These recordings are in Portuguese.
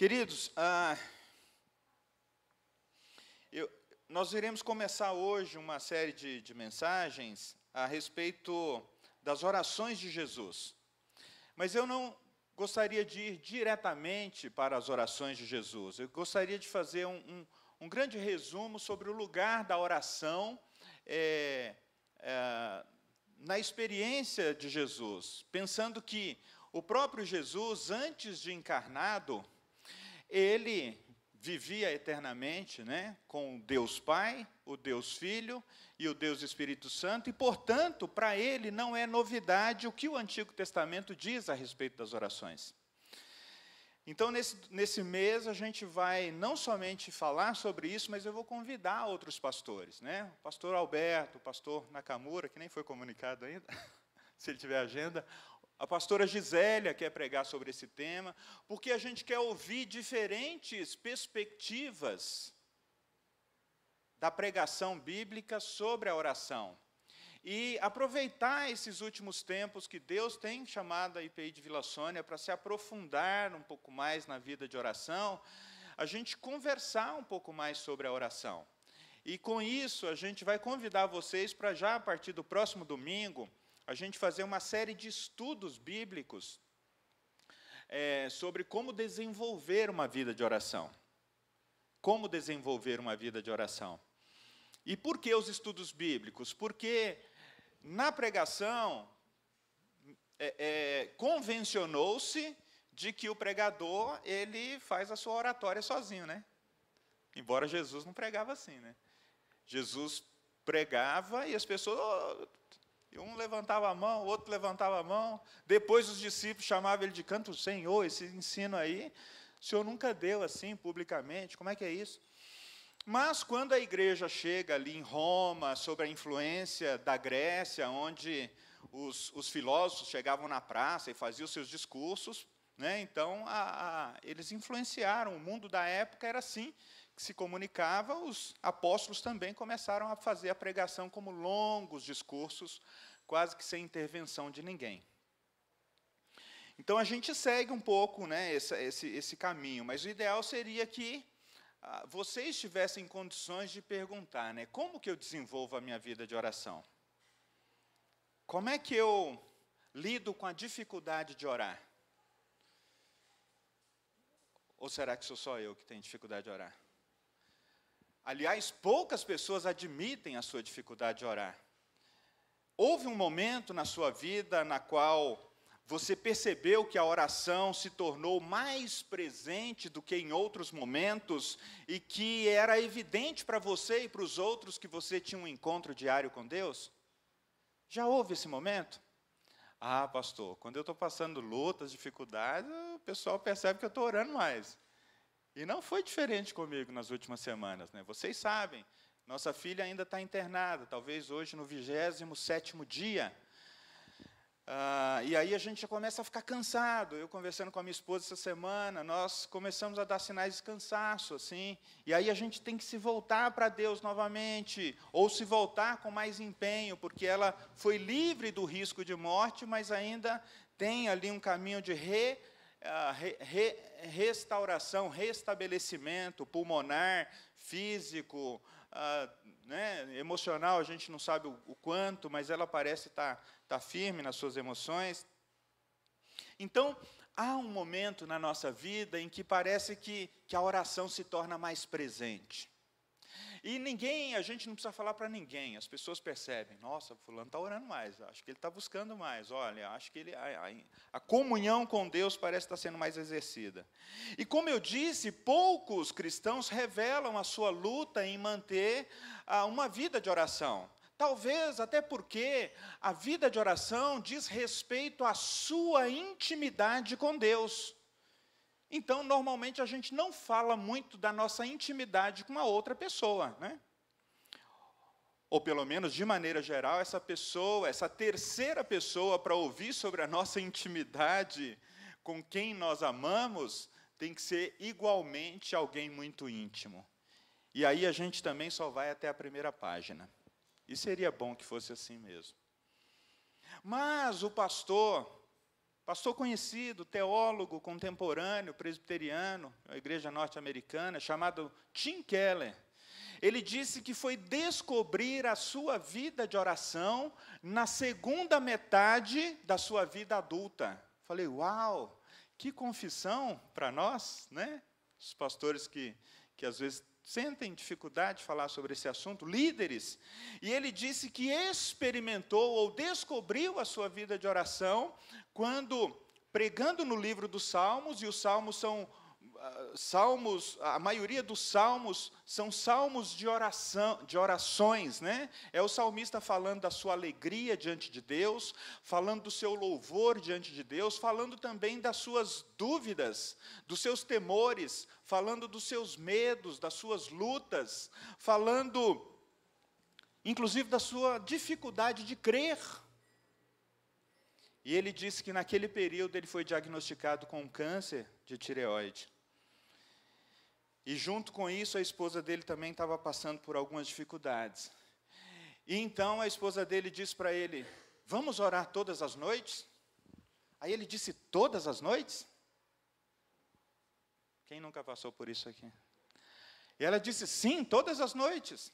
Queridos, ah, eu, nós iremos começar hoje uma série de, de mensagens a respeito das orações de Jesus. Mas eu não gostaria de ir diretamente para as orações de Jesus. Eu gostaria de fazer um, um, um grande resumo sobre o lugar da oração é, é, na experiência de Jesus, pensando que o próprio Jesus, antes de encarnado, ele vivia eternamente né, com Deus Pai, o Deus Filho e o Deus Espírito Santo, e, portanto, para ele não é novidade o que o Antigo Testamento diz a respeito das orações. Então, nesse, nesse mês, a gente vai não somente falar sobre isso, mas eu vou convidar outros pastores. Né? O pastor Alberto, o pastor Nakamura, que nem foi comunicado ainda, se ele tiver agenda, a pastora Gisélia quer pregar sobre esse tema, porque a gente quer ouvir diferentes perspectivas da pregação bíblica sobre a oração. E aproveitar esses últimos tempos que Deus tem chamado a IPI de Vila Sônia para se aprofundar um pouco mais na vida de oração, a gente conversar um pouco mais sobre a oração. E com isso, a gente vai convidar vocês para já a partir do próximo domingo, a gente fazer uma série de estudos bíblicos é, sobre como desenvolver uma vida de oração. Como desenvolver uma vida de oração. E por que os estudos bíblicos? Porque na pregação é, é, convencionou-se de que o pregador ele faz a sua oratória sozinho, né? Embora Jesus não pregava assim, né? Jesus pregava e as pessoas, oh, e um levantava a mão, o outro levantava a mão. Depois os discípulos chamavam ele de canto, Senhor, esse ensino aí, o Senhor nunca deu assim publicamente, como é que é isso? Mas quando a igreja chega ali em Roma, sob a influência da Grécia, onde os, os filósofos chegavam na praça e faziam seus discursos, né, então a, a, eles influenciaram, o mundo da época era assim, se comunicava, os apóstolos também começaram a fazer a pregação como longos discursos, quase que sem intervenção de ninguém. Então a gente segue um pouco né, esse, esse, esse caminho, mas o ideal seria que ah, vocês tivessem condições de perguntar, né, como que eu desenvolvo a minha vida de oração? Como é que eu lido com a dificuldade de orar? Ou será que sou só eu que tenho dificuldade de orar? Aliás, poucas pessoas admitem a sua dificuldade de orar. Houve um momento na sua vida na qual você percebeu que a oração se tornou mais presente do que em outros momentos e que era evidente para você e para os outros que você tinha um encontro diário com Deus? Já houve esse momento? Ah, pastor, quando eu estou passando lutas, dificuldades, o pessoal percebe que eu estou orando mais. E não foi diferente comigo nas últimas semanas. Né? Vocês sabem, nossa filha ainda está internada, talvez hoje no 27 dia. Ah, e aí a gente já começa a ficar cansado. Eu conversando com a minha esposa essa semana, nós começamos a dar sinais de cansaço, assim. E aí a gente tem que se voltar para Deus novamente, ou se voltar com mais empenho, porque ela foi livre do risco de morte, mas ainda tem ali um caminho de re, re, re restauração, restabelecimento pulmonar, físico, né, emocional, a gente não sabe o, o quanto, mas ela parece estar tá, tá firme nas suas emoções. Então, há um momento na nossa vida em que parece que, que a oração se torna mais presente. E ninguém, a gente não precisa falar para ninguém, as pessoas percebem, nossa, fulano está orando mais, acho que ele está buscando mais, olha, acho que ele, a, a, a comunhão com Deus parece estar sendo mais exercida. E como eu disse, poucos cristãos revelam a sua luta em manter ah, uma vida de oração. Talvez até porque a vida de oração diz respeito à sua intimidade com Deus. Então, normalmente, a gente não fala muito da nossa intimidade com a outra pessoa, né? Ou pelo menos, de maneira geral, essa pessoa, essa terceira pessoa para ouvir sobre a nossa intimidade com quem nós amamos, tem que ser igualmente alguém muito íntimo. E aí a gente também só vai até a primeira página. E seria bom que fosse assim mesmo. Mas o pastor pastor conhecido, teólogo contemporâneo, presbiteriano, a igreja norte-americana, chamado Tim Keller. Ele disse que foi descobrir a sua vida de oração na segunda metade da sua vida adulta. Falei, uau, que confissão para nós, né? Os pastores que, que às vezes sentem dificuldade de falar sobre esse assunto, líderes. E ele disse que experimentou ou descobriu a sua vida de oração quando pregando no livro dos Salmos, e os Salmos são salmos, a maioria dos salmos são salmos de oração, de orações, né? É o salmista falando da sua alegria diante de Deus, falando do seu louvor diante de Deus, falando também das suas dúvidas, dos seus temores, falando dos seus medos, das suas lutas, falando inclusive da sua dificuldade de crer. E ele disse que naquele período ele foi diagnosticado com um câncer de tireoide. E junto com isso, a esposa dele também estava passando por algumas dificuldades. E então a esposa dele disse para ele: Vamos orar todas as noites? Aí ele disse: Todas as noites? Quem nunca passou por isso aqui? E ela disse: Sim, todas as noites.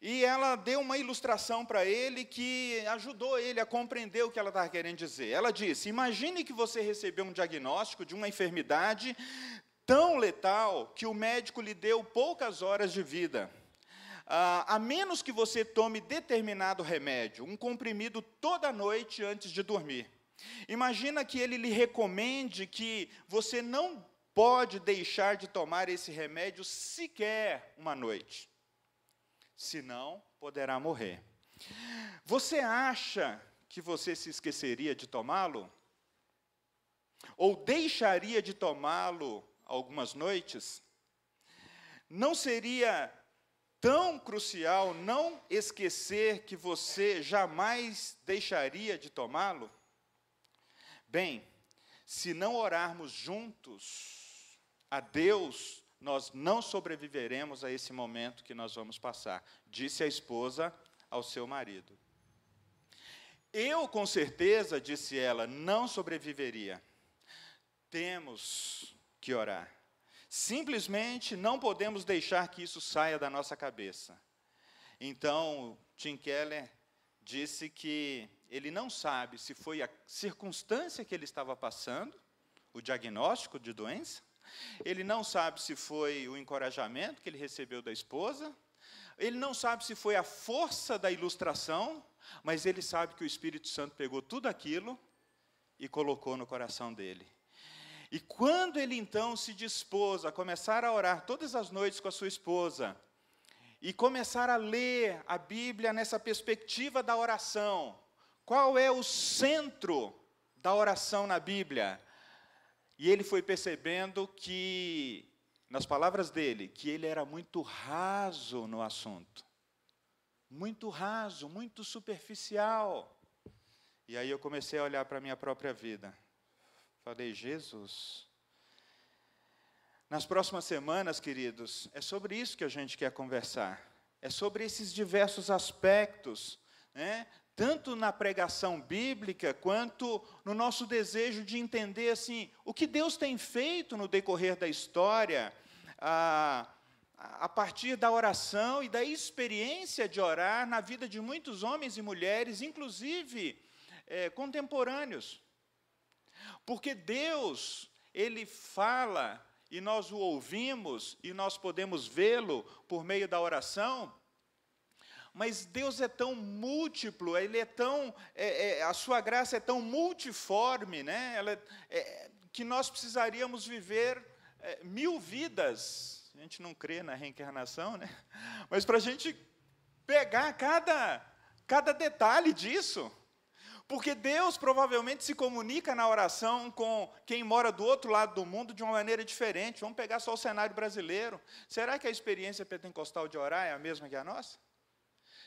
E ela deu uma ilustração para ele que ajudou ele a compreender o que ela estava querendo dizer. Ela disse: Imagine que você recebeu um diagnóstico de uma enfermidade tão letal que o médico lhe deu poucas horas de vida. Ah, a menos que você tome determinado remédio, um comprimido toda noite antes de dormir. Imagina que ele lhe recomende que você não pode deixar de tomar esse remédio sequer uma noite. Senão, poderá morrer. Você acha que você se esqueceria de tomá-lo? Ou deixaria de tomá-lo algumas noites, não seria tão crucial não esquecer que você jamais deixaria de tomá-lo? Bem, se não orarmos juntos a Deus, nós não sobreviveremos a esse momento que nós vamos passar, disse a esposa ao seu marido. Eu, com certeza, disse ela, não sobreviveria. Temos que orar. Simplesmente não podemos deixar que isso saia da nossa cabeça. Então, Tim Keller disse que ele não sabe se foi a circunstância que ele estava passando, o diagnóstico de doença, ele não sabe se foi o encorajamento que ele recebeu da esposa, ele não sabe se foi a força da ilustração, mas ele sabe que o Espírito Santo pegou tudo aquilo e colocou no coração dele. E quando ele então se dispôs a começar a orar todas as noites com a sua esposa, e começar a ler a Bíblia nessa perspectiva da oração, qual é o centro da oração na Bíblia? E ele foi percebendo que, nas palavras dele, que ele era muito raso no assunto. Muito raso, muito superficial. E aí eu comecei a olhar para a minha própria vida. Falei, Jesus. Nas próximas semanas, queridos, é sobre isso que a gente quer conversar. É sobre esses diversos aspectos, né? tanto na pregação bíblica, quanto no nosso desejo de entender assim, o que Deus tem feito no decorrer da história, a, a partir da oração e da experiência de orar na vida de muitos homens e mulheres, inclusive é, contemporâneos. Porque Deus, Ele fala e nós o ouvimos e nós podemos vê-lo por meio da oração, mas Deus é tão múltiplo, Ele é tão, é, é, a sua graça é tão multiforme, né? Ela, é, que nós precisaríamos viver é, mil vidas. A gente não crê na reencarnação, né? Mas para a gente pegar cada, cada detalhe disso. Porque Deus provavelmente se comunica na oração com quem mora do outro lado do mundo de uma maneira diferente. Vamos pegar só o cenário brasileiro. Será que a experiência pentecostal de orar é a mesma que a nossa?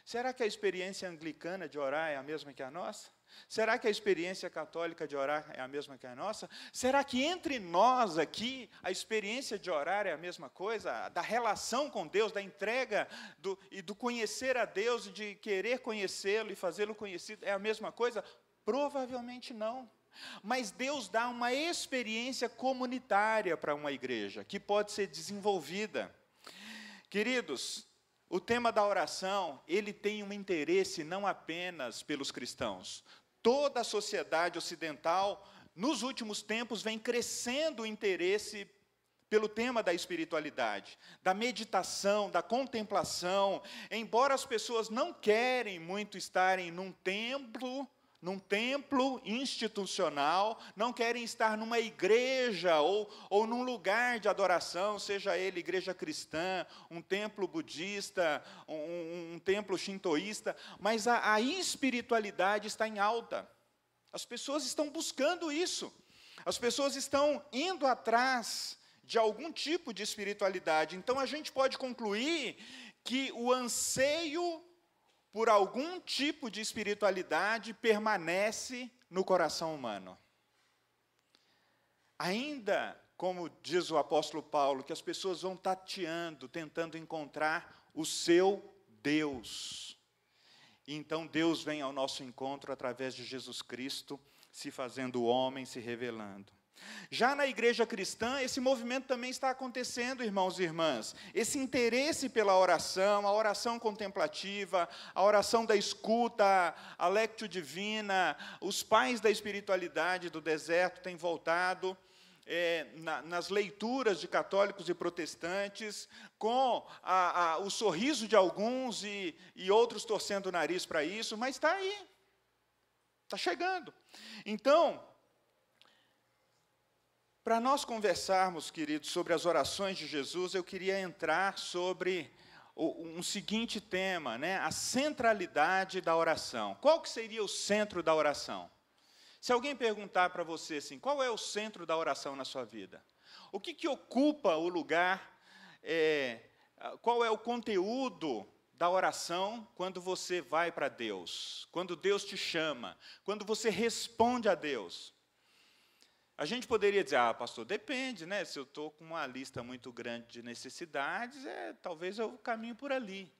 Será que a experiência anglicana de orar é a mesma que a nossa? Será que a experiência católica de orar é a mesma que a nossa? Será que entre nós aqui a experiência de orar é a mesma coisa? Da relação com Deus, da entrega do, e do conhecer a Deus e de querer conhecê-lo e fazê-lo conhecido é a mesma coisa? Provavelmente não. Mas Deus dá uma experiência comunitária para uma igreja, que pode ser desenvolvida. Queridos, o tema da oração, ele tem um interesse não apenas pelos cristãos. Toda a sociedade ocidental, nos últimos tempos, vem crescendo o interesse pelo tema da espiritualidade, da meditação, da contemplação. Embora as pessoas não querem muito estarem num templo, num templo institucional, não querem estar numa igreja ou, ou num lugar de adoração, seja ele igreja cristã, um templo budista, um, um templo shintoísta, mas a, a espiritualidade está em alta. As pessoas estão buscando isso, as pessoas estão indo atrás de algum tipo de espiritualidade. Então a gente pode concluir que o anseio por algum tipo de espiritualidade permanece no coração humano. Ainda, como diz o apóstolo Paulo, que as pessoas vão tateando, tentando encontrar o seu Deus. E então Deus vem ao nosso encontro através de Jesus Cristo, se fazendo homem, se revelando. Já na igreja cristã, esse movimento também está acontecendo, irmãos e irmãs. Esse interesse pela oração, a oração contemplativa, a oração da escuta, a lectio divina, os pais da espiritualidade do deserto têm voltado. É, na, nas leituras de católicos e protestantes, com a, a, o sorriso de alguns e, e outros torcendo o nariz para isso, mas está aí, está chegando. Então, para nós conversarmos, queridos, sobre as orações de Jesus, eu queria entrar sobre um seguinte tema, né? A centralidade da oração. Qual que seria o centro da oração? Se alguém perguntar para você assim, qual é o centro da oração na sua vida? O que, que ocupa o lugar? É, qual é o conteúdo da oração quando você vai para Deus? Quando Deus te chama? Quando você responde a Deus? A gente poderia dizer, ah, pastor, depende, né? Se eu estou com uma lista muito grande de necessidades, é, talvez eu caminho por ali.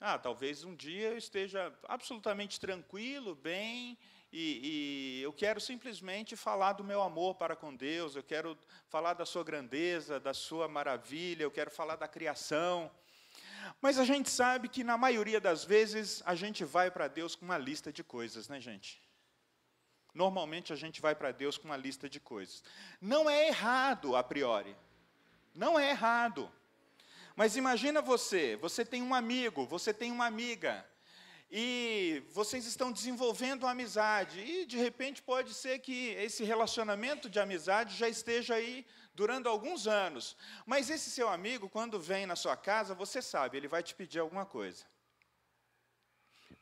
Ah, talvez um dia eu esteja absolutamente tranquilo, bem, e, e, eu quero simplesmente falar do meu amor para com Deus, eu quero falar da sua grandeza, da sua maravilha, eu quero falar da criação. Mas a gente sabe que, na maioria das vezes, a gente vai para Deus com uma lista de coisas, né, gente? Normalmente a gente vai para Deus com uma lista de coisas. Não é errado a priori. Não é errado. Mas imagina você, você tem um amigo, você tem uma amiga, e vocês estão desenvolvendo uma amizade, e de repente pode ser que esse relacionamento de amizade já esteja aí durando alguns anos. Mas esse seu amigo, quando vem na sua casa, você sabe, ele vai te pedir alguma coisa.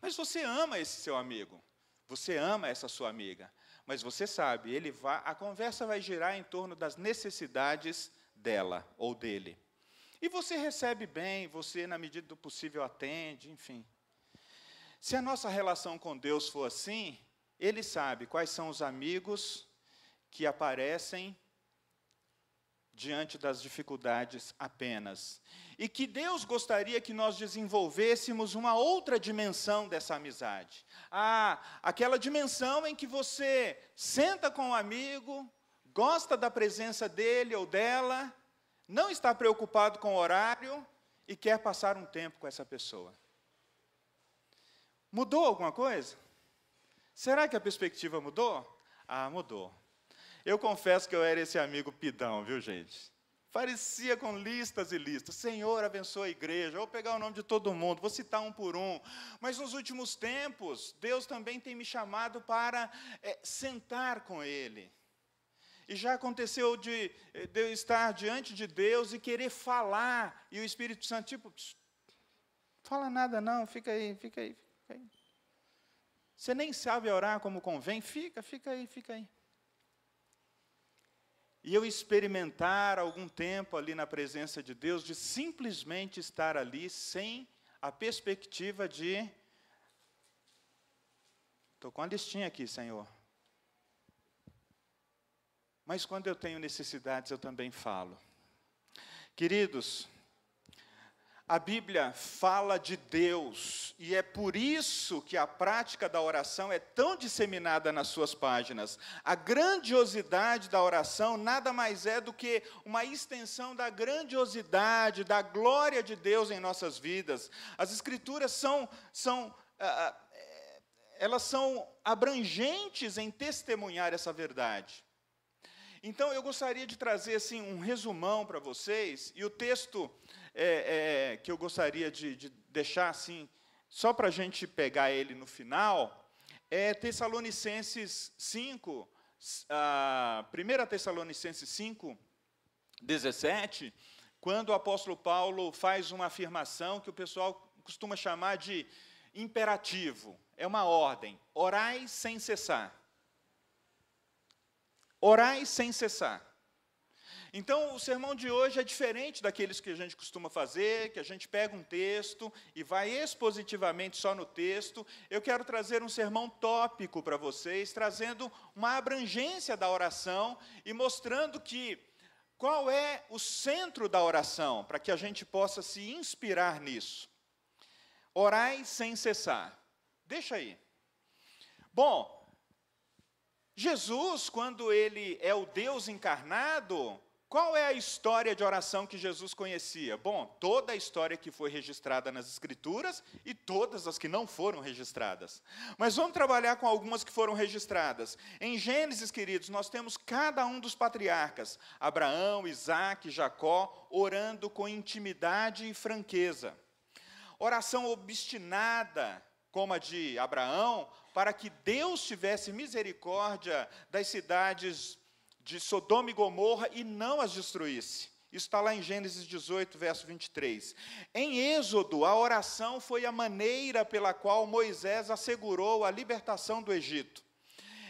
Mas você ama esse seu amigo. Você ama essa sua amiga, mas você sabe, ele vai, a conversa vai girar em torno das necessidades dela ou dele. E você recebe bem, você, na medida do possível, atende, enfim. Se a nossa relação com Deus for assim, Ele sabe quais são os amigos que aparecem diante das dificuldades apenas. E que Deus gostaria que nós desenvolvêssemos uma outra dimensão dessa amizade. Ah, aquela dimensão em que você senta com um amigo, gosta da presença dele ou dela, não está preocupado com o horário e quer passar um tempo com essa pessoa. Mudou alguma coisa? Será que a perspectiva mudou? Ah, mudou. Eu confesso que eu era esse amigo pidão, viu, gente? Parecia com listas e listas. Senhor, abençoa a igreja. Vou pegar o nome de todo mundo, vou citar um por um. Mas nos últimos tempos, Deus também tem me chamado para é, sentar com Ele. E já aconteceu de, de eu estar diante de Deus e querer falar, e o Espírito Santo, tipo, fala nada não, fica aí, fica aí, fica aí. Você nem sabe orar como convém, fica, fica aí, fica aí e eu experimentar algum tempo ali na presença de Deus, de simplesmente estar ali sem a perspectiva de. Estou com a listinha aqui, Senhor. Mas quando eu tenho necessidades, eu também falo. Queridos, A Bíblia fala de Deus, e é por isso que a prática da oração é tão disseminada nas suas páginas. A grandiosidade da oração nada mais é do que uma extensão da grandiosidade, da glória de Deus em nossas vidas. As Escrituras são, são ah, ah elas são abrangentes em testemunhar essa verdade. Então, eu gostaria de trazer assim um resumão para vocês, e o texto é, é, que eu gostaria de, de deixar assim, só para a gente pegar ele no final, é Tessalonicenses 5, a 1 Tessalonicenses 5, 17, quando o apóstolo Paulo faz uma afirmação que o pessoal costuma chamar de imperativo, é uma ordem: orai sem cessar. Orai sem cessar. Então, o sermão de hoje é diferente daqueles que a gente costuma fazer, que a gente pega um texto e vai expositivamente só no texto. Eu quero trazer um sermão tópico para vocês, trazendo uma abrangência da oração e mostrando que qual é o centro da oração, para que a gente possa se inspirar nisso. Orai sem cessar. Deixa aí. Bom, Jesus, quando ele é o Deus encarnado, qual é a história de oração que Jesus conhecia? Bom, toda a história que foi registrada nas Escrituras e todas as que não foram registradas. Mas vamos trabalhar com algumas que foram registradas. Em Gênesis, queridos, nós temos cada um dos patriarcas, Abraão, Isaac, Jacó, orando com intimidade e franqueza. Oração obstinada, como a de Abraão, para que Deus tivesse misericórdia das cidades de Sodoma e Gomorra e não as destruísse. Isso está lá em Gênesis 18, verso 23. Em Êxodo, a oração foi a maneira pela qual Moisés assegurou a libertação do Egito.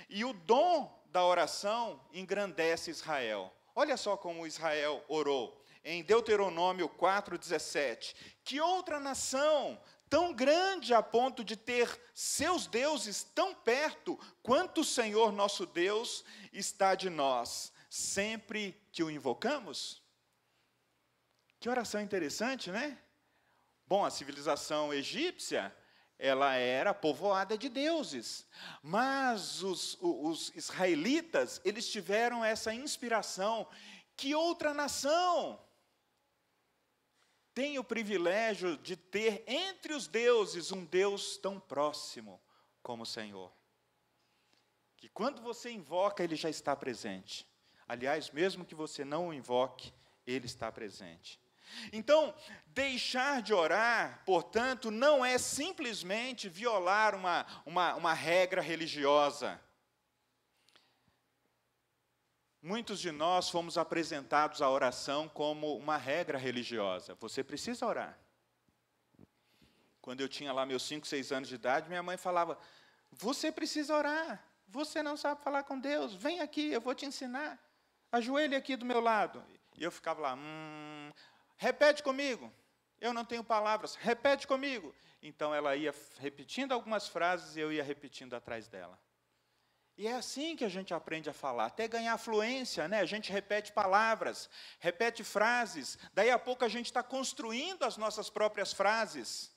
E o dom da oração engrandece Israel. Olha só como Israel orou. Em Deuteronômio 4,17: Que outra nação tão grande a ponto de ter seus deuses tão perto quanto o Senhor nosso Deus está de nós, sempre que o invocamos? Que oração interessante, né? Bom, a civilização egípcia, ela era povoada de deuses, mas os, os israelitas, eles tiveram essa inspiração. Que outra nação tem o privilégio de ter entre os deuses um Deus tão próximo como o Senhor. Que quando você invoca, ele já está presente. Aliás, mesmo que você não o invoque, ele está presente. Então, deixar de orar, portanto, não é simplesmente violar uma, uma, uma regra religiosa. Muitos de nós fomos apresentados à oração como uma regra religiosa. Você precisa orar. Quando eu tinha lá meus 5, 6 anos de idade, minha mãe falava: Você precisa orar. Você não sabe falar com Deus. Vem aqui, eu vou te ensinar. Ajoelhe aqui do meu lado. E eu ficava lá: hum, Repete comigo. Eu não tenho palavras. Repete comigo. Então ela ia repetindo algumas frases e eu ia repetindo atrás dela. E é assim que a gente aprende a falar, até ganhar fluência, né? A gente repete palavras, repete frases, daí a pouco a gente está construindo as nossas próprias frases.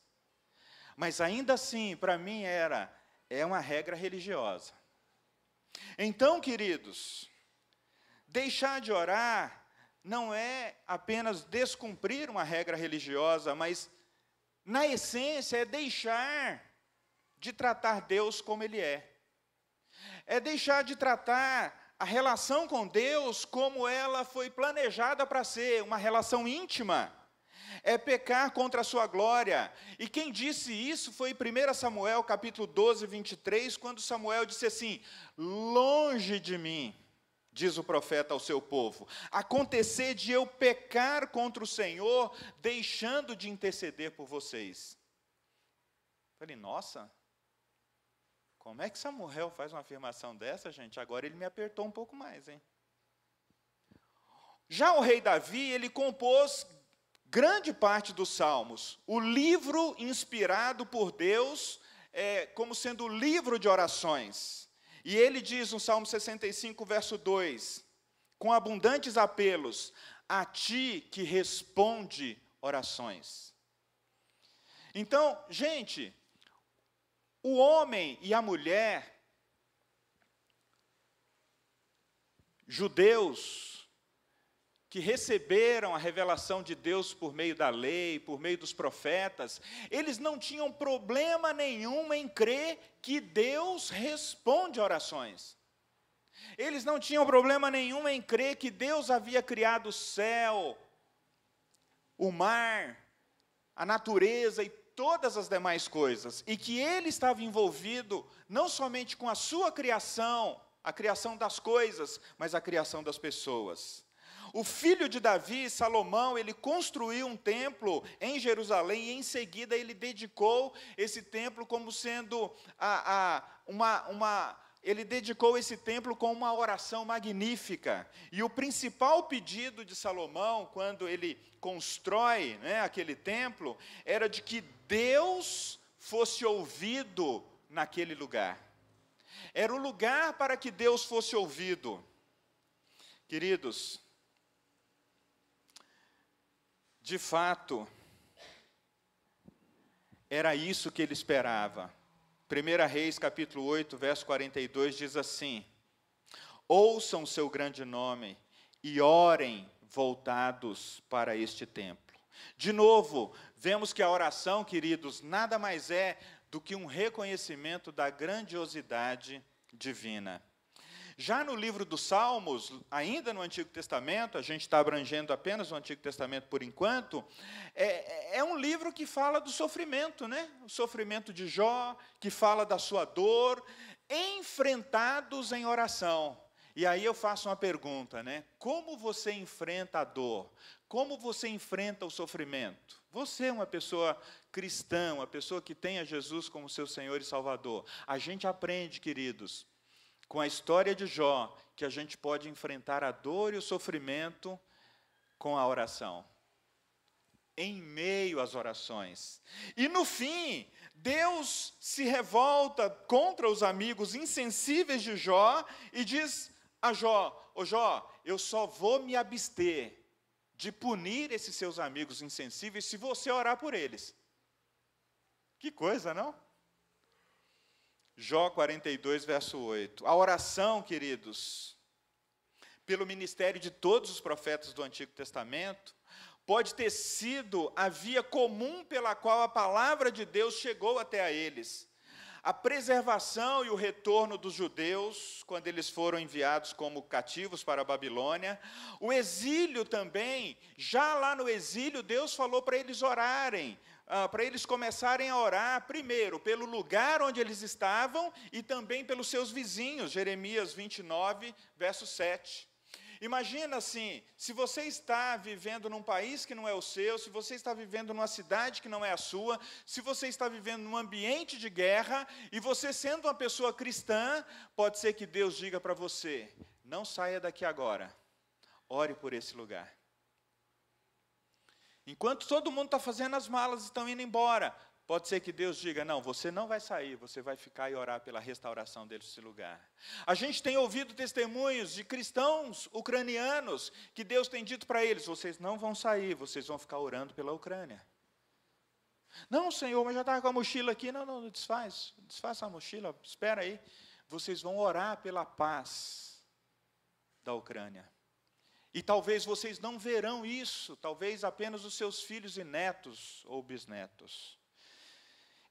Mas ainda assim, para mim era, é uma regra religiosa. Então, queridos, deixar de orar não é apenas descumprir uma regra religiosa, mas, na essência, é deixar de tratar Deus como Ele é é deixar de tratar a relação com Deus como ela foi planejada para ser, uma relação íntima. É pecar contra a sua glória. E quem disse isso foi 1 Samuel, capítulo 12, 23, quando Samuel disse assim: Longe de mim, diz o profeta ao seu povo, acontecer de eu pecar contra o Senhor, deixando de interceder por vocês. falei, nossa, como é que Samuel faz uma afirmação dessa, gente? Agora ele me apertou um pouco mais, hein? Já o rei Davi, ele compôs grande parte dos salmos. O livro inspirado por Deus, é, como sendo o livro de orações. E ele diz no Salmo 65, verso 2: Com abundantes apelos, a ti que responde orações. Então, gente, o homem e a mulher, judeus, que receberam a revelação de Deus por meio da lei, por meio dos profetas, eles não tinham problema nenhum em crer que Deus responde orações. Eles não tinham problema nenhum em crer que Deus havia criado o céu, o mar, a natureza e todas as demais coisas, e que ele estava envolvido não somente com a sua criação, a criação das coisas, mas a criação das pessoas. O filho de Davi, Salomão, ele construiu um templo em Jerusalém e em seguida ele dedicou esse templo como sendo a, a, uma, uma, ele dedicou esse templo com uma oração magnífica. E o principal pedido de Salomão, quando ele constrói né, aquele templo, era de que Deus fosse ouvido naquele lugar. Era o lugar para que Deus fosse ouvido. Queridos, de fato, era isso que ele esperava. 1 Reis capítulo 8, verso 42 diz assim: Ouçam seu grande nome e orem voltados para este templo. De novo, vemos que a oração, queridos, nada mais é do que um reconhecimento da grandiosidade divina. Já no livro dos Salmos, ainda no Antigo Testamento, a gente está abrangendo apenas o Antigo Testamento por enquanto, é, é um livro que fala do sofrimento, né? O sofrimento de Jó, que fala da sua dor, enfrentados em oração. E aí eu faço uma pergunta, né? Como você enfrenta a dor? Como você enfrenta o sofrimento? Você é uma pessoa cristã, uma pessoa que tem a Jesus como seu Senhor e Salvador. A gente aprende, queridos, com a história de Jó, que a gente pode enfrentar a dor e o sofrimento com a oração. Em meio às orações. E no fim, Deus se revolta contra os amigos insensíveis de Jó e diz a Jó: Ô Jó, eu só vou me abster de punir esses seus amigos insensíveis se você orar por eles. Que coisa, não? Jó 42, verso 8. A oração, queridos, pelo ministério de todos os profetas do Antigo Testamento, pode ter sido a via comum pela qual a palavra de Deus chegou até a eles. A preservação e o retorno dos judeus, quando eles foram enviados como cativos para a Babilônia. O exílio também, já lá no exílio, Deus falou para eles orarem ah, para eles começarem a orar, primeiro, pelo lugar onde eles estavam e também pelos seus vizinhos, Jeremias 29, verso 7. Imagina assim, se você está vivendo num país que não é o seu, se você está vivendo numa cidade que não é a sua, se você está vivendo num ambiente de guerra, e você sendo uma pessoa cristã, pode ser que Deus diga para você: não saia daqui agora, ore por esse lugar. Enquanto todo mundo está fazendo as malas e estão indo embora, pode ser que Deus diga: não, você não vai sair, você vai ficar e orar pela restauração desse lugar. A gente tem ouvido testemunhos de cristãos ucranianos que Deus tem dito para eles: vocês não vão sair, vocês vão ficar orando pela Ucrânia. Não, Senhor, mas já estava com a mochila aqui. Não, não, desfaz, desfaz a mochila, espera aí. Vocês vão orar pela paz da Ucrânia. E talvez vocês não verão isso, talvez apenas os seus filhos e netos ou bisnetos.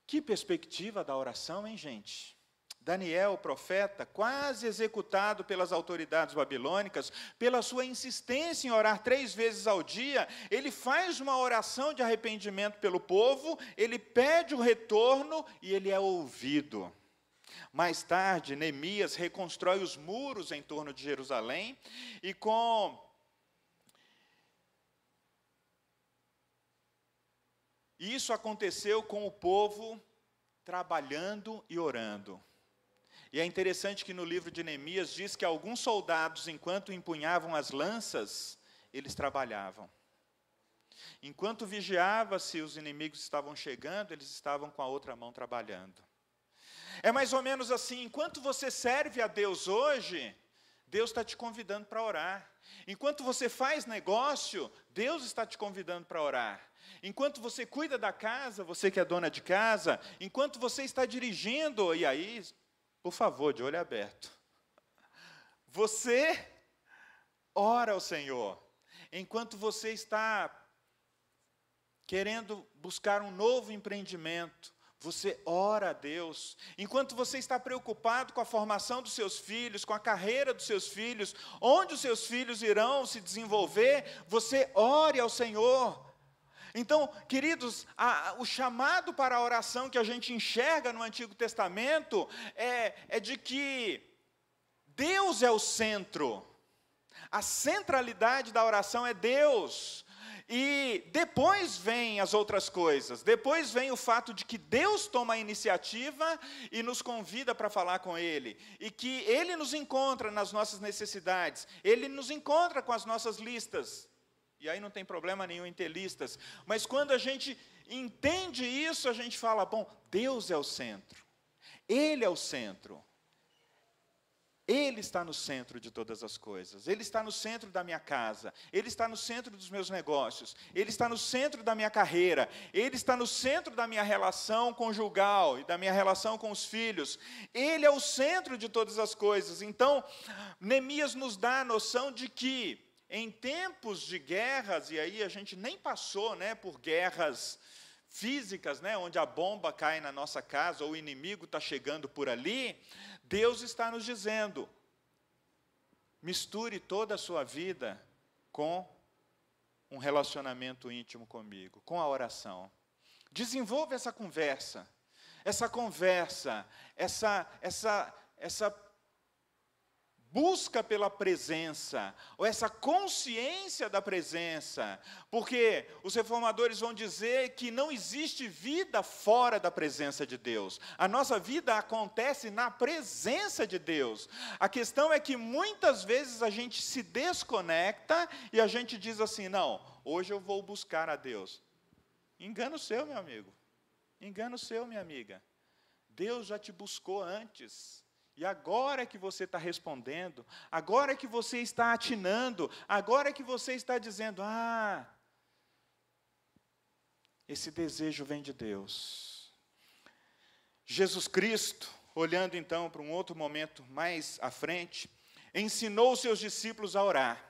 Que perspectiva da oração, hein, gente? Daniel, profeta, quase executado pelas autoridades babilônicas, pela sua insistência em orar três vezes ao dia, ele faz uma oração de arrependimento pelo povo, ele pede o retorno e ele é ouvido. Mais tarde, Neemias reconstrói os muros em torno de Jerusalém e com isso aconteceu com o povo trabalhando e orando. E é interessante que no livro de Neemias diz que alguns soldados, enquanto empunhavam as lanças, eles trabalhavam. Enquanto vigiava se os inimigos estavam chegando, eles estavam com a outra mão trabalhando. É mais ou menos assim: enquanto você serve a Deus hoje, Deus está te convidando para orar. Enquanto você faz negócio, Deus está te convidando para orar. Enquanto você cuida da casa, você que é dona de casa, enquanto você está dirigindo, e aí, por favor, de olho aberto. Você ora ao Senhor. Enquanto você está querendo buscar um novo empreendimento, você ora a Deus. Enquanto você está preocupado com a formação dos seus filhos, com a carreira dos seus filhos, onde os seus filhos irão se desenvolver, você ore ao Senhor. Então, queridos, a, o chamado para a oração que a gente enxerga no Antigo Testamento é, é de que Deus é o centro. A centralidade da oração é Deus. E depois vem as outras coisas. Depois vem o fato de que Deus toma a iniciativa e nos convida para falar com Ele. E que Ele nos encontra nas nossas necessidades. Ele nos encontra com as nossas listas. E aí não tem problema nenhum em ter listas. Mas quando a gente entende isso, a gente fala: bom, Deus é o centro. Ele é o centro. Ele está no centro de todas as coisas. Ele está no centro da minha casa. Ele está no centro dos meus negócios. Ele está no centro da minha carreira. Ele está no centro da minha relação conjugal e da minha relação com os filhos. Ele é o centro de todas as coisas. Então, Neemias nos dá a noção de que em tempos de guerras, e aí a gente nem passou, né, por guerras físicas, né, onde a bomba cai na nossa casa ou o inimigo está chegando por ali, Deus está nos dizendo: misture toda a sua vida com um relacionamento íntimo comigo, com a oração. Desenvolva essa conversa, essa conversa, essa, essa, essa busca pela presença, ou essa consciência da presença, porque os reformadores vão dizer que não existe vida fora da presença de Deus, a nossa vida acontece na presença de Deus. A questão é que muitas vezes a gente se desconecta e a gente diz assim: não, hoje eu vou buscar a Deus. Engano seu, meu amigo, engano seu, minha amiga. Deus já te buscou antes. E agora que você está respondendo, agora que você está atinando, agora que você está dizendo: ah, esse desejo vem de Deus. Jesus Cristo, olhando então para um outro momento mais à frente, ensinou os seus discípulos a orar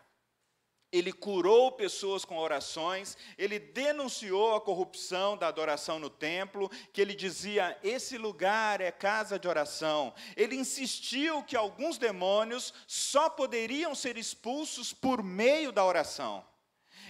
ele curou pessoas com orações, ele denunciou a corrupção da adoração no templo, que ele dizia: esse lugar é casa de oração. Ele insistiu que alguns demônios só poderiam ser expulsos por meio da oração.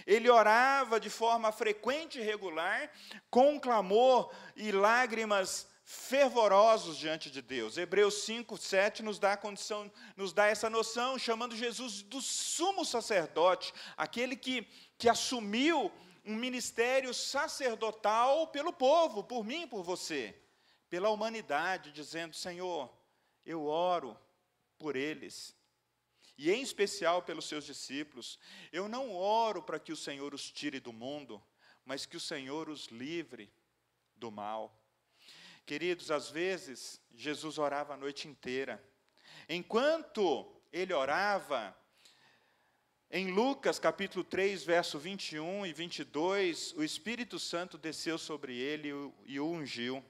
Ele orava de forma frequente e regular, com clamor e lágrimas fervorosos diante de Deus. Hebreus 5, 7 nos dá condição, nos dá essa noção, chamando Jesus do sumo sacerdote, aquele que, que assumiu um ministério sacerdotal pelo povo, por mim, por você, pela humanidade, dizendo: Senhor, eu oro por eles. E em especial pelos seus discípulos, eu não oro para que o Senhor os tire do mundo, mas que o Senhor os livre do mal. Queridos, às vezes, Jesus orava a noite inteira. Enquanto ele orava, em Lucas capítulo 3, verso 21 e 22, o Espírito Santo desceu sobre ele e o ungiu.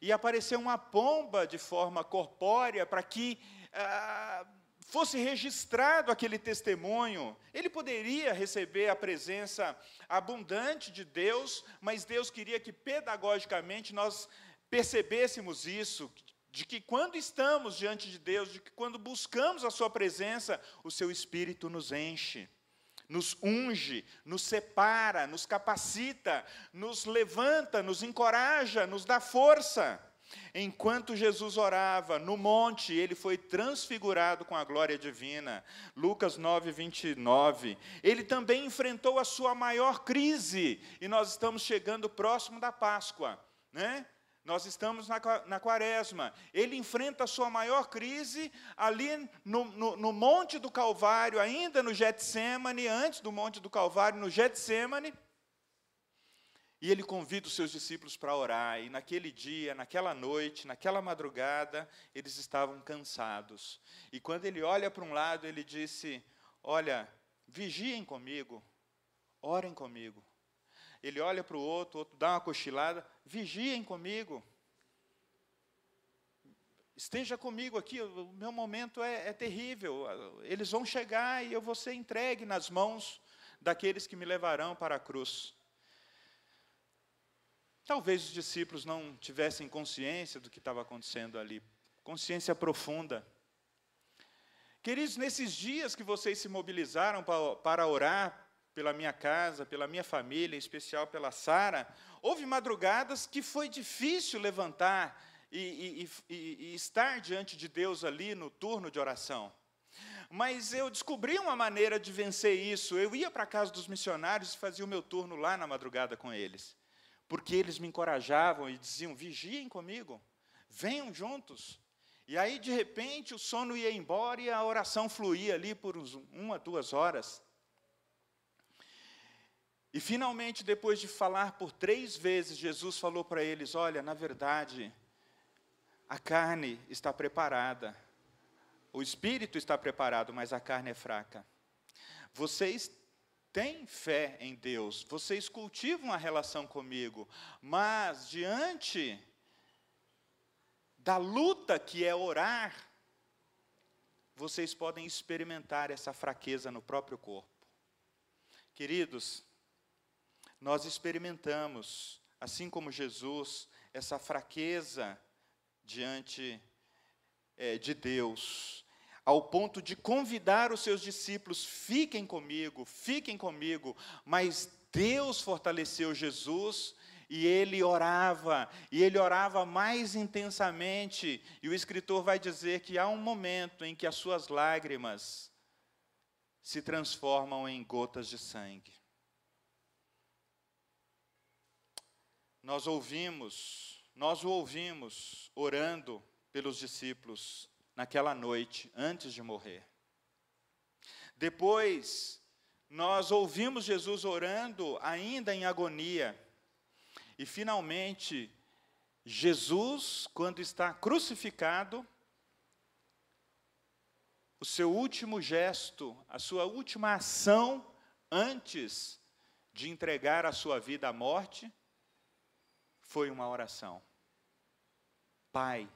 E apareceu uma pomba de forma corpórea para que ah, fosse registrado aquele testemunho. Ele poderia receber a presença abundante de Deus, mas Deus queria que pedagogicamente nós percebêssemos isso, de que quando estamos diante de Deus, de que quando buscamos a Sua presença, o Seu Espírito nos enche, nos unge, nos separa, nos capacita, nos levanta, nos encoraja, nos dá força. Enquanto Jesus orava no monte, ele foi transfigurado com a glória divina. Lucas 9, 29. Ele também enfrentou a sua maior crise, e nós estamos chegando próximo da Páscoa, né? Nós estamos na, na quaresma. Ele enfrenta a sua maior crise ali no, no, no, Monte do Calvário, ainda no Getsemane, antes do Monte do Calvário, no Getsemane. E ele convida os seus discípulos para orar. E naquele dia, naquela noite, naquela madrugada, eles estavam cansados. E quando ele olha para um lado, ele disse: Olha, vigiem comigo, orem comigo. Ele olha para o outro, o outro dá uma cochilada, vigiem comigo. Esteja comigo aqui, o meu momento é, é terrível. Eles vão chegar e eu vou ser entregue nas mãos daqueles que me levarão para a cruz. Talvez os discípulos não tivessem consciência do que estava acontecendo ali, consciência profunda. Queridos, nesses dias que vocês se mobilizaram para, para orar pela minha casa, pela minha família, em especial pela Sara, houve madrugadas que foi difícil levantar e, e, e, e estar diante de Deus ali no turno de oração. Mas eu descobri uma maneira de vencer isso. Eu ia para a casa dos missionários e fazia o meu turno lá na madrugada com eles porque eles me encorajavam e diziam: vigiem comigo, venham juntos. E aí, de repente, o sono ia embora e a oração fluía ali por uns, uma, duas horas. E finalmente, depois de falar por três vezes, Jesus falou para eles: Olha, na verdade, a carne está preparada, o espírito está preparado, mas a carne é fraca. Vocês têm fé em Deus, vocês cultivam a relação comigo, mas diante da luta que é orar, vocês podem experimentar essa fraqueza no próprio corpo. Queridos, nós experimentamos, assim como Jesus, essa fraqueza diante é, de Deus ao ponto de convidar os seus discípulos: fiquem comigo, fiquem comigo. Mas Deus fortaleceu Jesus e ele orava, e ele orava mais intensamente. E o escritor vai dizer que há um momento em que as suas lágrimas se transformam em gotas de sangue. Nós ouvimos, nós o ouvimos orando pelos discípulos naquela noite, antes de morrer. Depois, nós ouvimos Jesus orando ainda em agonia. E finalmente, Jesus, quando está crucificado, o seu último gesto, a sua última ação antes de entregar a sua vida à morte, foi uma oração. Pai,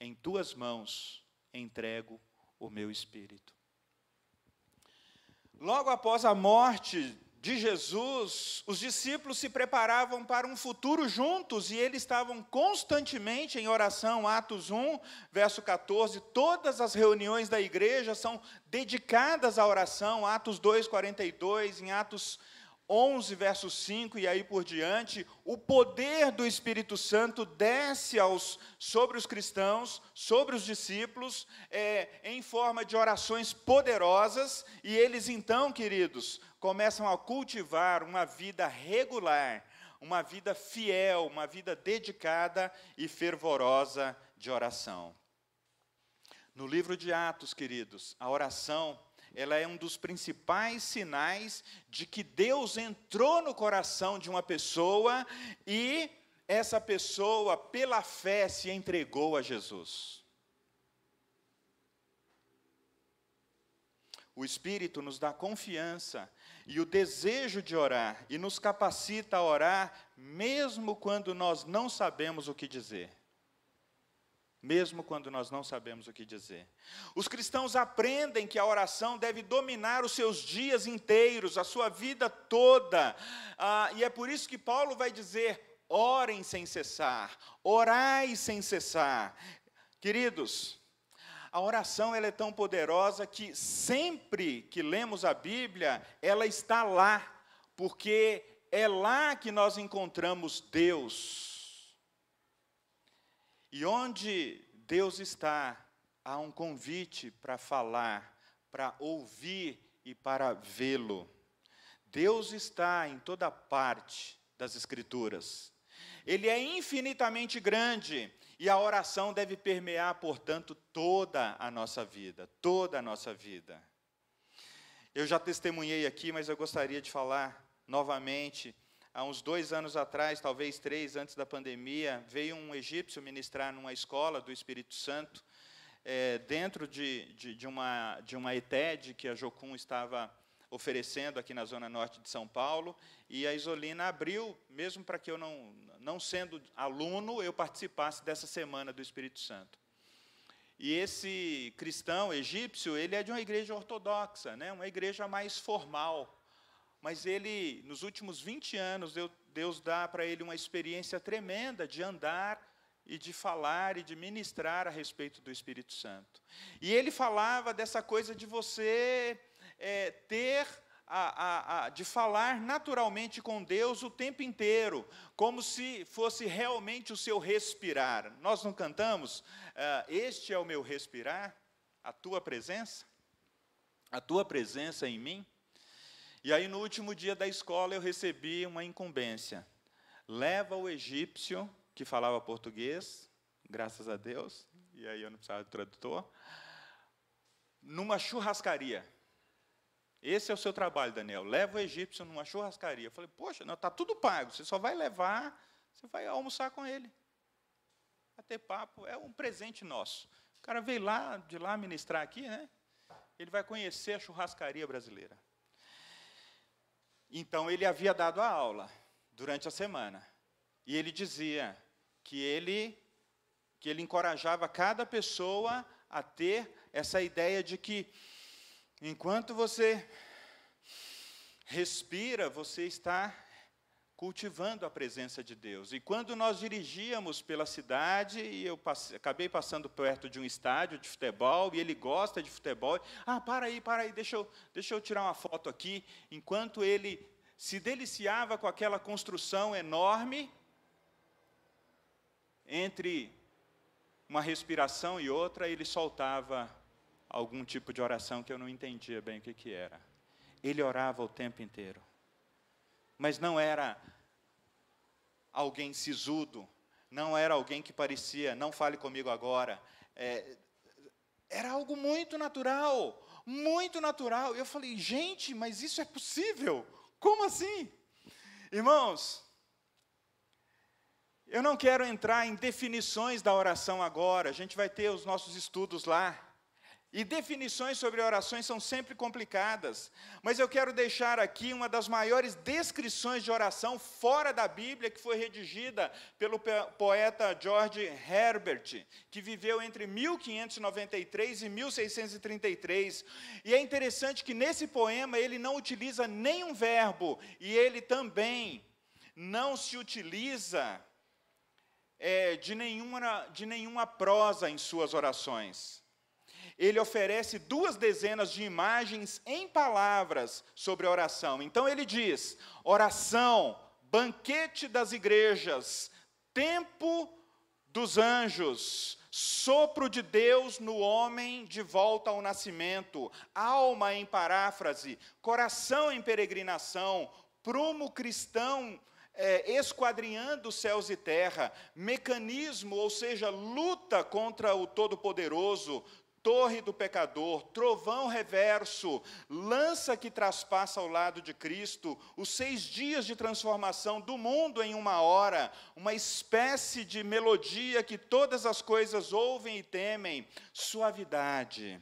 em tuas mãos entrego o meu espírito. Logo após a morte de Jesus, os discípulos se preparavam para um futuro juntos e eles estavam constantemente em oração. Atos 1, verso 14. Todas as reuniões da igreja são dedicadas à oração. Atos 2, 42. Em Atos 11, verso 5 e aí por diante, o poder do Espírito Santo desce aos, sobre os cristãos, sobre os discípulos, é, em forma de orações poderosas, e eles então, queridos, começam a cultivar uma vida regular, uma vida fiel, uma vida dedicada e fervorosa de oração. No livro de Atos, queridos, a oração ela é um dos principais sinais de que Deus entrou no coração de uma pessoa e essa pessoa, pela fé, se entregou a Jesus. O Espírito nos dá confiança e o desejo de orar e nos capacita a orar, mesmo quando nós não sabemos o que dizer mesmo quando nós não sabemos o que dizer. Os cristãos aprendem que a oração deve dominar os seus dias inteiros, a sua vida toda, ah, e é por isso que Paulo vai dizer: orem sem cessar, orai sem cessar. Queridos, a oração ela é tão poderosa que sempre que lemos a Bíblia, ela está lá, porque é lá que nós encontramos Deus. E onde Deus está, há um convite para falar, para ouvir e para vê-lo. Deus está em toda parte das Escrituras. Ele é infinitamente grande e a oração deve permear, portanto, toda a nossa vida, toda a nossa vida. Eu já testemunhei aqui, mas eu gostaria de falar novamente há uns dois anos atrás, talvez três, antes da pandemia, veio um egípcio ministrar numa escola do Espírito Santo, é, dentro de, de, de, uma, de uma ETED que a Jocum estava oferecendo aqui na zona norte de São Paulo, e a Isolina abriu, mesmo para que eu não, não sendo aluno, eu participasse dessa semana do Espírito Santo. E esse cristão egípcio, ele é de uma igreja ortodoxa, né, uma igreja mais formal. Mas ele, nos últimos 20 anos, Deus dá para ele uma experiência tremenda de andar e de falar e de ministrar a respeito do Espírito Santo. E ele falava dessa coisa de você é, ter a, a, a, de falar naturalmente com Deus o tempo inteiro, como se fosse realmente o seu respirar. Nós não cantamos, uh, este é o meu respirar, a tua presença, a tua presença em mim. E aí, no último dia da escola, eu recebi uma incumbência. Leva o egípcio, que falava português, graças a Deus, e aí eu não precisava de tradutor, numa churrascaria. Esse é o seu trabalho, Daniel. Leva o egípcio numa churrascaria. Eu falei, poxa, não, está tudo pago. Você só vai levar, você vai almoçar com ele. Bater papo, é um presente nosso. O cara veio lá, de lá ministrar aqui, né? Ele vai conhecer a churrascaria brasileira. Então ele havia dado a aula durante a semana. E ele dizia que ele que ele encorajava cada pessoa a ter essa ideia de que Enquanto você respira, você está cultivando a presença de Deus. E quando nós dirigíamos pela cidade, e eu passei, acabei passando perto de um estádio de futebol, e ele gosta de futebol, ah, para aí, para aí, deixa eu, deixa eu tirar uma foto aqui, enquanto ele se deliciava com aquela construção enorme, entre uma respiração e outra, ele soltava algum tipo de oração que eu não entendia bem o que, que era. Ele orava o tempo inteiro. Mas não era alguém sisudo, não era alguém que parecia, não fale comigo agora. É, era algo muito natural, muito natural. Eu falei, gente, mas isso é possível? Como assim? Irmãos, eu não quero entrar em definições da oração agora, a gente vai ter os nossos estudos lá. E definições sobre orações são sempre complicadas, mas eu quero deixar aqui uma das maiores descrições de oração fora da Bíblia, que foi redigida pelo poeta George Herbert, que viveu entre 1593 e 1633. E é interessante que nesse poema ele não utiliza nenhum verbo, e ele também não se utiliza é, de, nenhuma, de nenhuma prosa em suas orações ele oferece duas dezenas de imagens em palavras sobre a oração. Então ele diz: oração, banquete das igrejas, tempo dos anjos, sopro de Deus no homem de volta ao nascimento, alma em paráfrase, coração em peregrinação, prumo cristão é, esquadrinhando céus e terra, mecanismo, ou seja, luta contra o Todo-Poderoso, torre do pecador, trovão reverso, lança que traspassa ao lado de Cristo, os seis dias de transformação do mundo em uma hora, uma espécie de melodia que todas as coisas ouvem e temem, suavidade,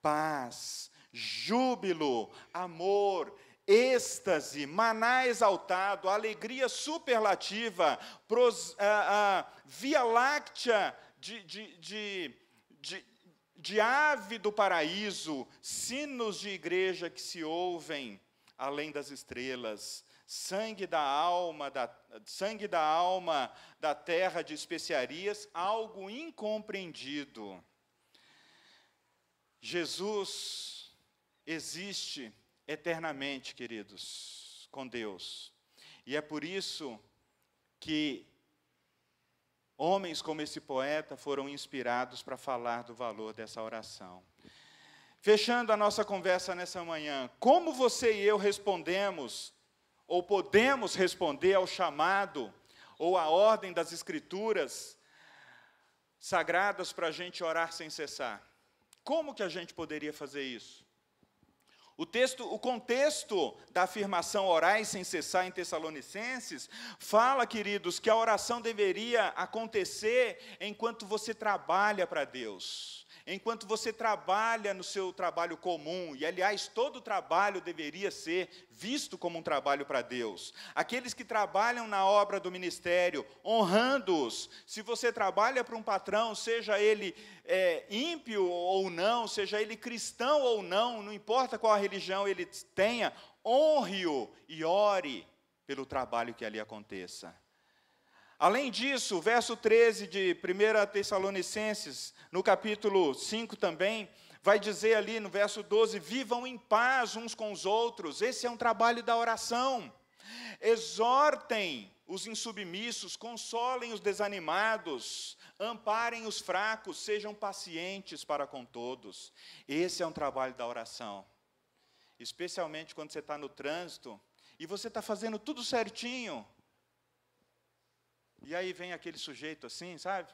paz, júbilo, amor, êxtase, maná exaltado, alegria superlativa, pros, a, a, via láctea de, de, de, de de ave do paraíso, sinos de igreja que se ouvem além das estrelas, sangue da alma, da, sangue da alma da terra de especiarias, algo incompreendido. Jesus existe eternamente, queridos, com Deus. E é por isso que Homens como esse poeta foram inspirados para falar do valor dessa oração. Fechando a nossa conversa nessa manhã, como você e eu respondemos, ou podemos responder ao chamado, ou à ordem das Escrituras sagradas para a gente orar sem cessar? Como que a gente poderia fazer isso? O texto, o contexto da afirmação orais sem cessar em Tessalonicenses fala, queridos, que a oração deveria acontecer enquanto você trabalha para Deus. Enquanto você trabalha no seu trabalho comum, e aliás, todo trabalho deveria ser visto como um trabalho para Deus. Aqueles que trabalham na obra do ministério, honrando-os. Se você trabalha para um patrão, seja ele é, ímpio ou não, seja ele cristão ou não, não importa qual religião ele tenha, honre-o e ore pelo trabalho que ali aconteça. Além disso, o verso 13 de 1 Tessalonicenses, no capítulo 5 também, vai dizer ali no verso 12: vivam em paz uns com os outros. Esse é um trabalho da oração. Exortem os insubmissos, consolem os desanimados, amparem os fracos, sejam pacientes para com todos. Esse é um trabalho da oração. Especialmente quando você está no trânsito e você está fazendo tudo certinho, e aí vem aquele sujeito assim, sabe?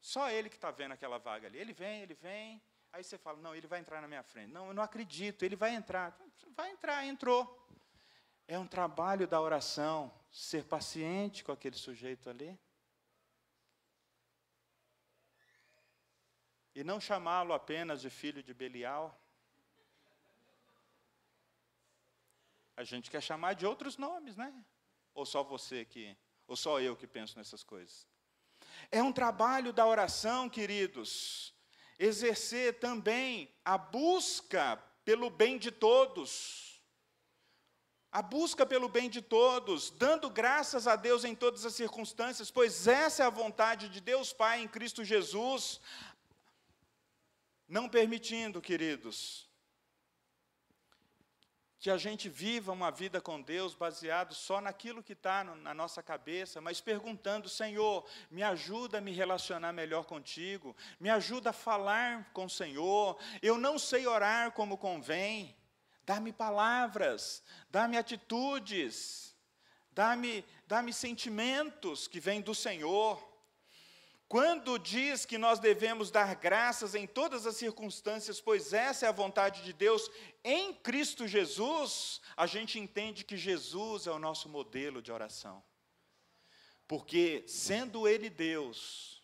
Só ele que está vendo aquela vaga ali. Ele vem, ele vem. Aí você fala, não, ele vai entrar na minha frente. Não, eu não acredito, ele vai entrar. Vai entrar, entrou. É um trabalho da oração, ser paciente com aquele sujeito ali. E não chamá-lo apenas de filho de Belial. A gente quer chamar de outros nomes, né? Ou só você que ou só eu que penso nessas coisas? É um trabalho da oração, queridos, exercer também a busca pelo bem de todos. A busca pelo bem de todos, dando graças a Deus em todas as circunstâncias, pois essa é a vontade de Deus Pai em Cristo Jesus. Não permitindo, queridos, que a gente viva uma vida com Deus baseado só naquilo que está na nossa cabeça, mas perguntando: Senhor, me ajuda a me relacionar melhor contigo, me ajuda a falar com o Senhor. Eu não sei orar como convém, dá-me palavras, dá-me atitudes, dá-me dá sentimentos que vêm do Senhor. Quando diz que nós devemos dar graças em todas as circunstâncias, pois essa é a vontade de Deus em Cristo Jesus, a gente entende que Jesus é o nosso modelo de oração. Porque, sendo Ele Deus,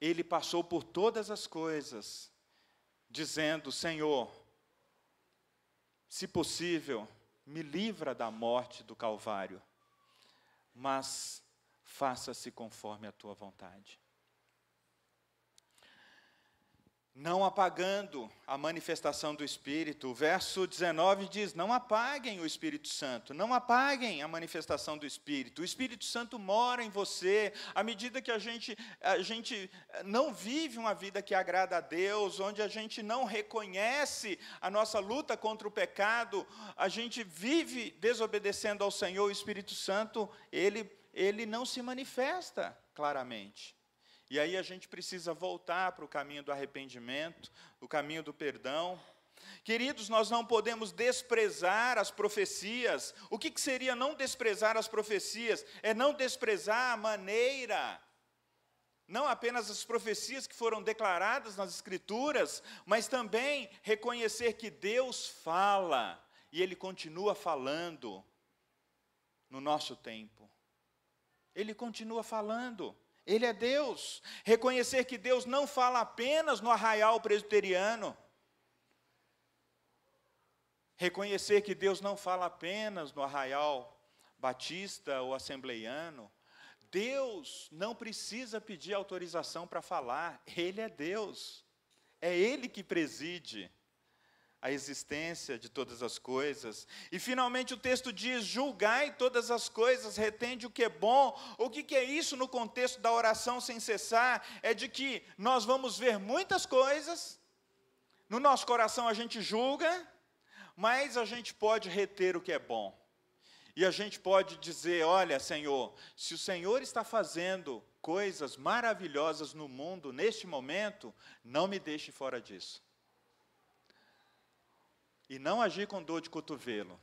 Ele passou por todas as coisas, dizendo: Senhor, se possível, me livra da morte do Calvário. Mas faça-se conforme a tua vontade. Não apagando a manifestação do Espírito. O verso 19 diz: Não apaguem o Espírito Santo, não apaguem a manifestação do Espírito. O Espírito Santo mora em você. À medida que a gente, a gente não vive uma vida que agrada a Deus, onde a gente não reconhece a nossa luta contra o pecado, a gente vive desobedecendo ao Senhor, o Espírito Santo, ele ele não se manifesta claramente. E aí a gente precisa voltar para o caminho do arrependimento, o caminho do perdão. Queridos, nós não podemos desprezar as profecias. O que, que seria não desprezar as profecias? É não desprezar a maneira não apenas as profecias que foram declaradas nas Escrituras, mas também reconhecer que Deus fala e Ele continua falando no nosso tempo. Ele continua falando. Ele é Deus. Reconhecer que Deus não fala apenas no arraial presbiteriano. Reconhecer que Deus não fala apenas no arraial batista ou assembleiano. Deus não precisa pedir autorização para falar, Ele é Deus. É Ele que preside a existência de todas as coisas. E finalmente o texto diz: julgai todas as coisas, retende o que é bom. O que, que é isso no contexto da oração sem cessar? É de que nós vamos ver muitas coisas, no nosso coração a gente julga, mas a gente pode reter o que é bom. E a gente pode dizer: olha, Senhor, se o Senhor está fazendo coisas maravilhosas no mundo neste momento, não me deixe fora disso. E não agir com dor de cotovelo.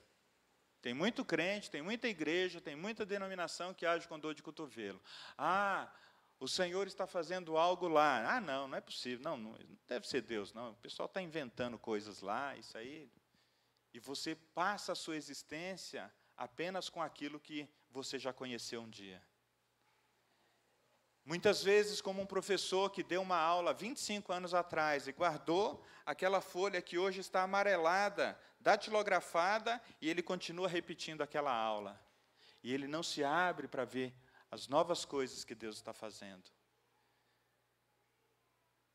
Tem muito crente, tem muita igreja, tem muita denominação que age com dor de cotovelo. Ah, o Senhor está fazendo algo lá. Ah, não, não é possível. Não, não deve ser Deus, não. O pessoal está inventando coisas lá, isso aí. E você passa a sua existência apenas com aquilo que você já conheceu um dia. Muitas vezes, como um professor que deu uma aula 25 anos atrás e guardou aquela folha que hoje está amarelada, datilografada, e ele continua repetindo aquela aula. E ele não se abre para ver as novas coisas que Deus está fazendo.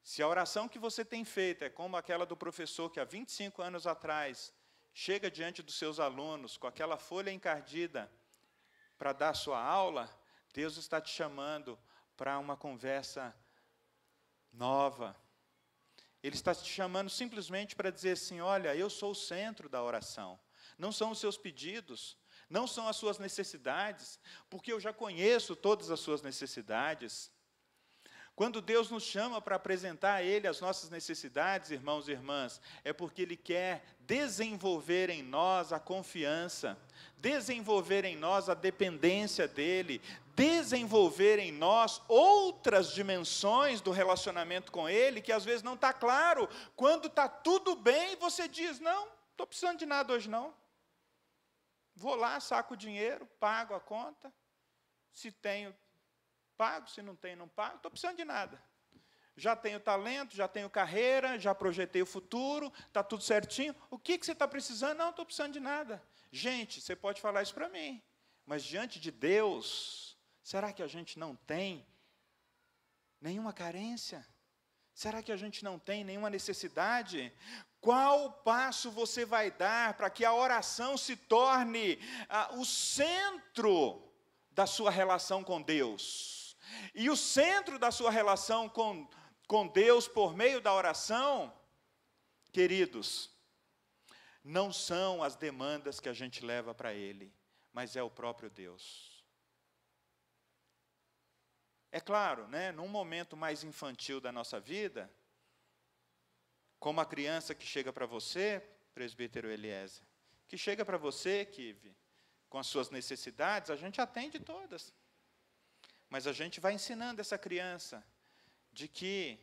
Se a oração que você tem feito é como aquela do professor que há 25 anos atrás chega diante dos seus alunos com aquela folha encardida para dar sua aula, Deus está te chamando para uma conversa nova. Ele está te chamando simplesmente para dizer assim: olha, eu sou o centro da oração. Não são os seus pedidos, não são as suas necessidades, porque eu já conheço todas as suas necessidades. Quando Deus nos chama para apresentar a Ele as nossas necessidades, irmãos e irmãs, é porque Ele quer desenvolver em nós a confiança, desenvolver em nós a dependência dEle, desenvolver em nós outras dimensões do relacionamento com Ele, que às vezes não está claro. Quando está tudo bem, você diz: Não, estou precisando de nada hoje não. Vou lá, saco o dinheiro, pago a conta. Se tenho, pago, se não tem, não pago, estou precisando de nada. Já tenho talento, já tenho carreira, já projetei o futuro, está tudo certinho. O que, que você está precisando? Não, estou precisando de nada. Gente, você pode falar isso para mim, mas diante de Deus, será que a gente não tem nenhuma carência? Será que a gente não tem nenhuma necessidade? Qual passo você vai dar para que a oração se torne ah, o centro da sua relação com Deus? E o centro da sua relação com, com Deus por meio da oração, queridos, não são as demandas que a gente leva para Ele, mas é o próprio Deus. É claro, né, num momento mais infantil da nossa vida, como a criança que chega para você, presbítero Eliezer, que chega para você, Kive, com as suas necessidades, a gente atende todas. Mas a gente vai ensinando essa criança de que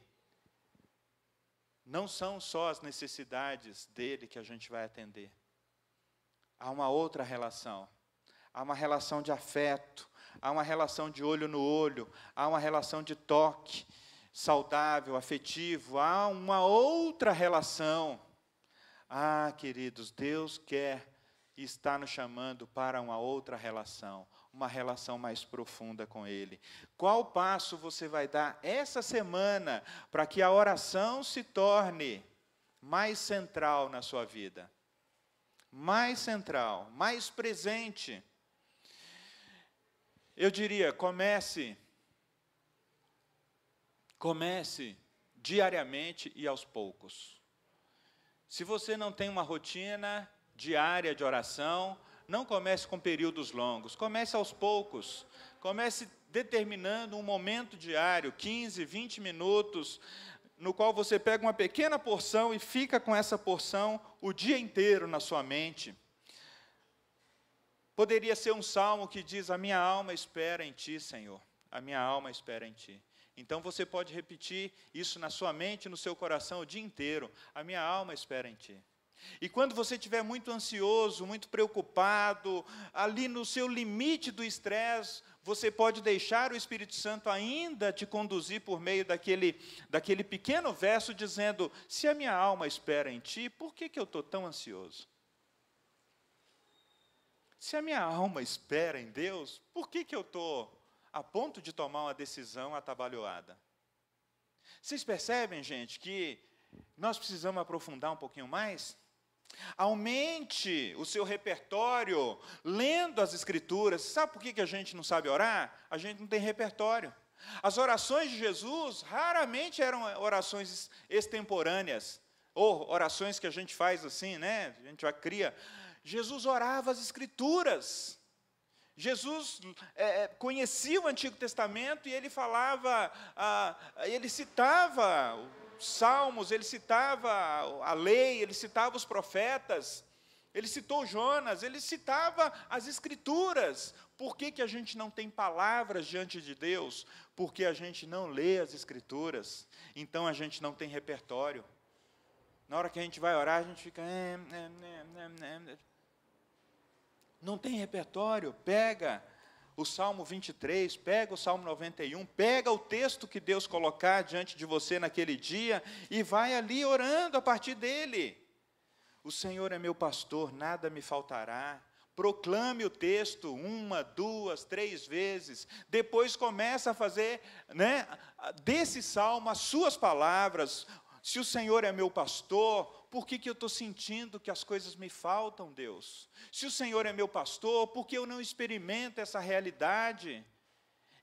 não são só as necessidades dele que a gente vai atender. Há uma outra relação. Há uma relação de afeto, há uma relação de olho no olho, há uma relação de toque saudável, afetivo, há uma outra relação. Ah, queridos, Deus quer e está nos chamando para uma outra relação, uma relação mais profunda com Ele. Qual passo você vai dar essa semana para que a oração se torne mais central na sua vida? Mais central, mais presente. Eu diria, comece, comece diariamente e aos poucos. Se você não tem uma rotina diária de oração, não comece com períodos longos, comece aos poucos. Comece determinando um momento diário, 15, 20 minutos, no qual você pega uma pequena porção e fica com essa porção o dia inteiro na sua mente. Poderia ser um salmo que diz: A minha alma espera em ti, Senhor. A minha alma espera em ti. Então você pode repetir isso na sua mente, no seu coração o dia inteiro. A minha alma espera em ti. E quando você estiver muito ansioso, muito preocupado, ali no seu limite do estresse, você pode deixar o Espírito Santo ainda te conduzir por meio daquele, daquele pequeno verso dizendo: Se a minha alma espera em ti, por que, que eu estou tão ansioso? Se a minha alma espera em Deus, por que, que eu estou a ponto de tomar uma decisão atabalhoada? Vocês percebem, gente, que nós precisamos aprofundar um pouquinho mais? Aumente o seu repertório lendo as Escrituras. Sabe por que a gente não sabe orar? A gente não tem repertório. As orações de Jesus raramente eram orações extemporâneas, ou orações que a gente faz assim, né? A gente já cria. Jesus orava as Escrituras. Jesus é, é conhecia o Antigo Testamento e ele falava, ah, ele citava Salmos, ele citava a lei, ele citava os profetas, ele citou Jonas, ele citava as escrituras. Por que, que a gente não tem palavras diante de Deus? Porque a gente não lê as escrituras, então a gente não tem repertório. Na hora que a gente vai orar, a gente fica. Não tem repertório. Pega o Salmo 23, pega o Salmo 91, pega o texto que Deus colocar diante de você naquele dia e vai ali orando a partir dele. O Senhor é meu pastor, nada me faltará. Proclame o texto uma, duas, três vezes. Depois começa a fazer, né, desse salmo as suas palavras. Se o Senhor é meu pastor, por que, que eu estou sentindo que as coisas me faltam, Deus? Se o Senhor é meu pastor, por que eu não experimento essa realidade?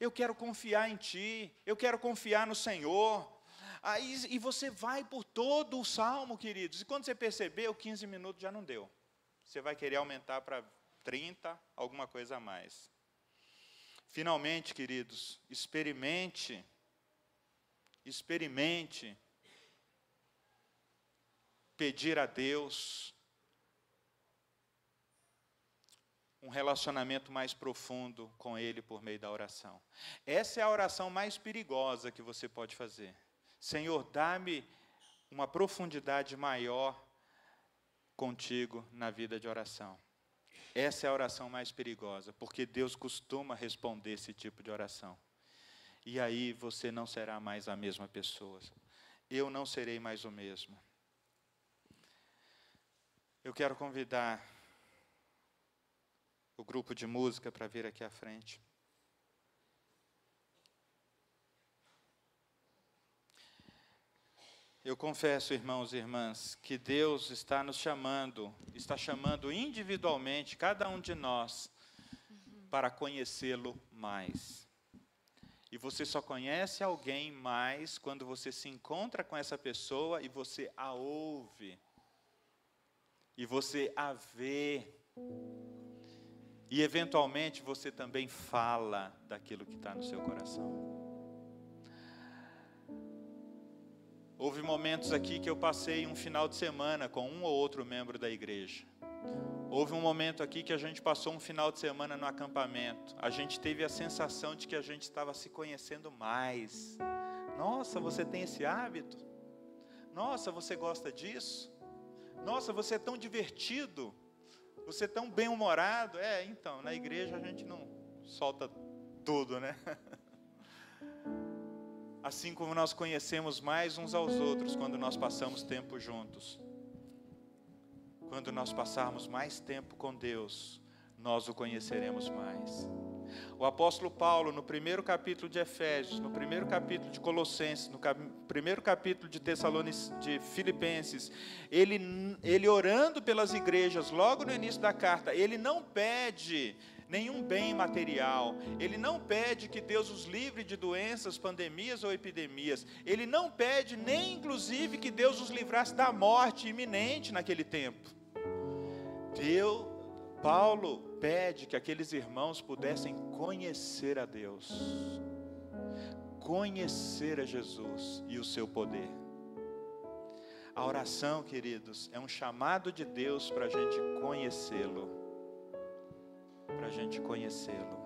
Eu quero confiar em Ti, eu quero confiar no Senhor. Aí, e você vai por todo o salmo, queridos, e quando você perceber, 15 minutos já não deu. Você vai querer aumentar para 30, alguma coisa a mais. Finalmente, queridos, experimente, experimente pedir a Deus um relacionamento mais profundo com Ele por meio da oração. Essa é a oração mais perigosa que você pode fazer. Senhor, dá-me uma profundidade maior contigo na vida de oração. Essa é a oração mais perigosa, porque Deus costuma responder esse tipo de oração. E aí você não será mais a mesma pessoa. Eu não serei mais o mesmo. Eu quero convidar o grupo de música para vir aqui à frente. Eu confesso, irmãos e irmãs, que Deus está nos chamando, está chamando individualmente cada um de nós para conhecê-lo mais. E você só conhece alguém mais quando você se encontra com essa pessoa e você a ouve e você a vê, e eventualmente você também fala daquilo que está no seu coração. Houve momentos aqui que eu passei um final de semana com um ou outro membro da igreja. Houve um momento aqui que a gente passou um final de semana no acampamento. A gente teve a sensação de que a gente estava se conhecendo mais. Nossa, você tem esse hábito? Nossa, você gosta disso? Nossa, você é tão divertido, você é tão bem-humorado. É, então, na igreja a gente não solta tudo, né? Assim como nós conhecemos mais uns aos outros quando nós passamos tempo juntos. Quando nós passarmos mais tempo com Deus, nós o conheceremos mais. O apóstolo Paulo, no primeiro capítulo de Efésios, no primeiro capítulo de Colossenses, no cap primeiro capítulo de Tessalonicenses, de Filipenses, ele, ele orando pelas igrejas, logo no início da carta, ele não pede nenhum bem material, ele não pede que Deus os livre de doenças, pandemias ou epidemias, ele não pede nem inclusive que Deus os livrasse da morte iminente naquele tempo. Deus, Paulo pede que aqueles irmãos pudessem conhecer a Deus, conhecer a Jesus e o seu poder. A oração, queridos, é um chamado de Deus para a gente conhecê-lo, para a gente conhecê-lo.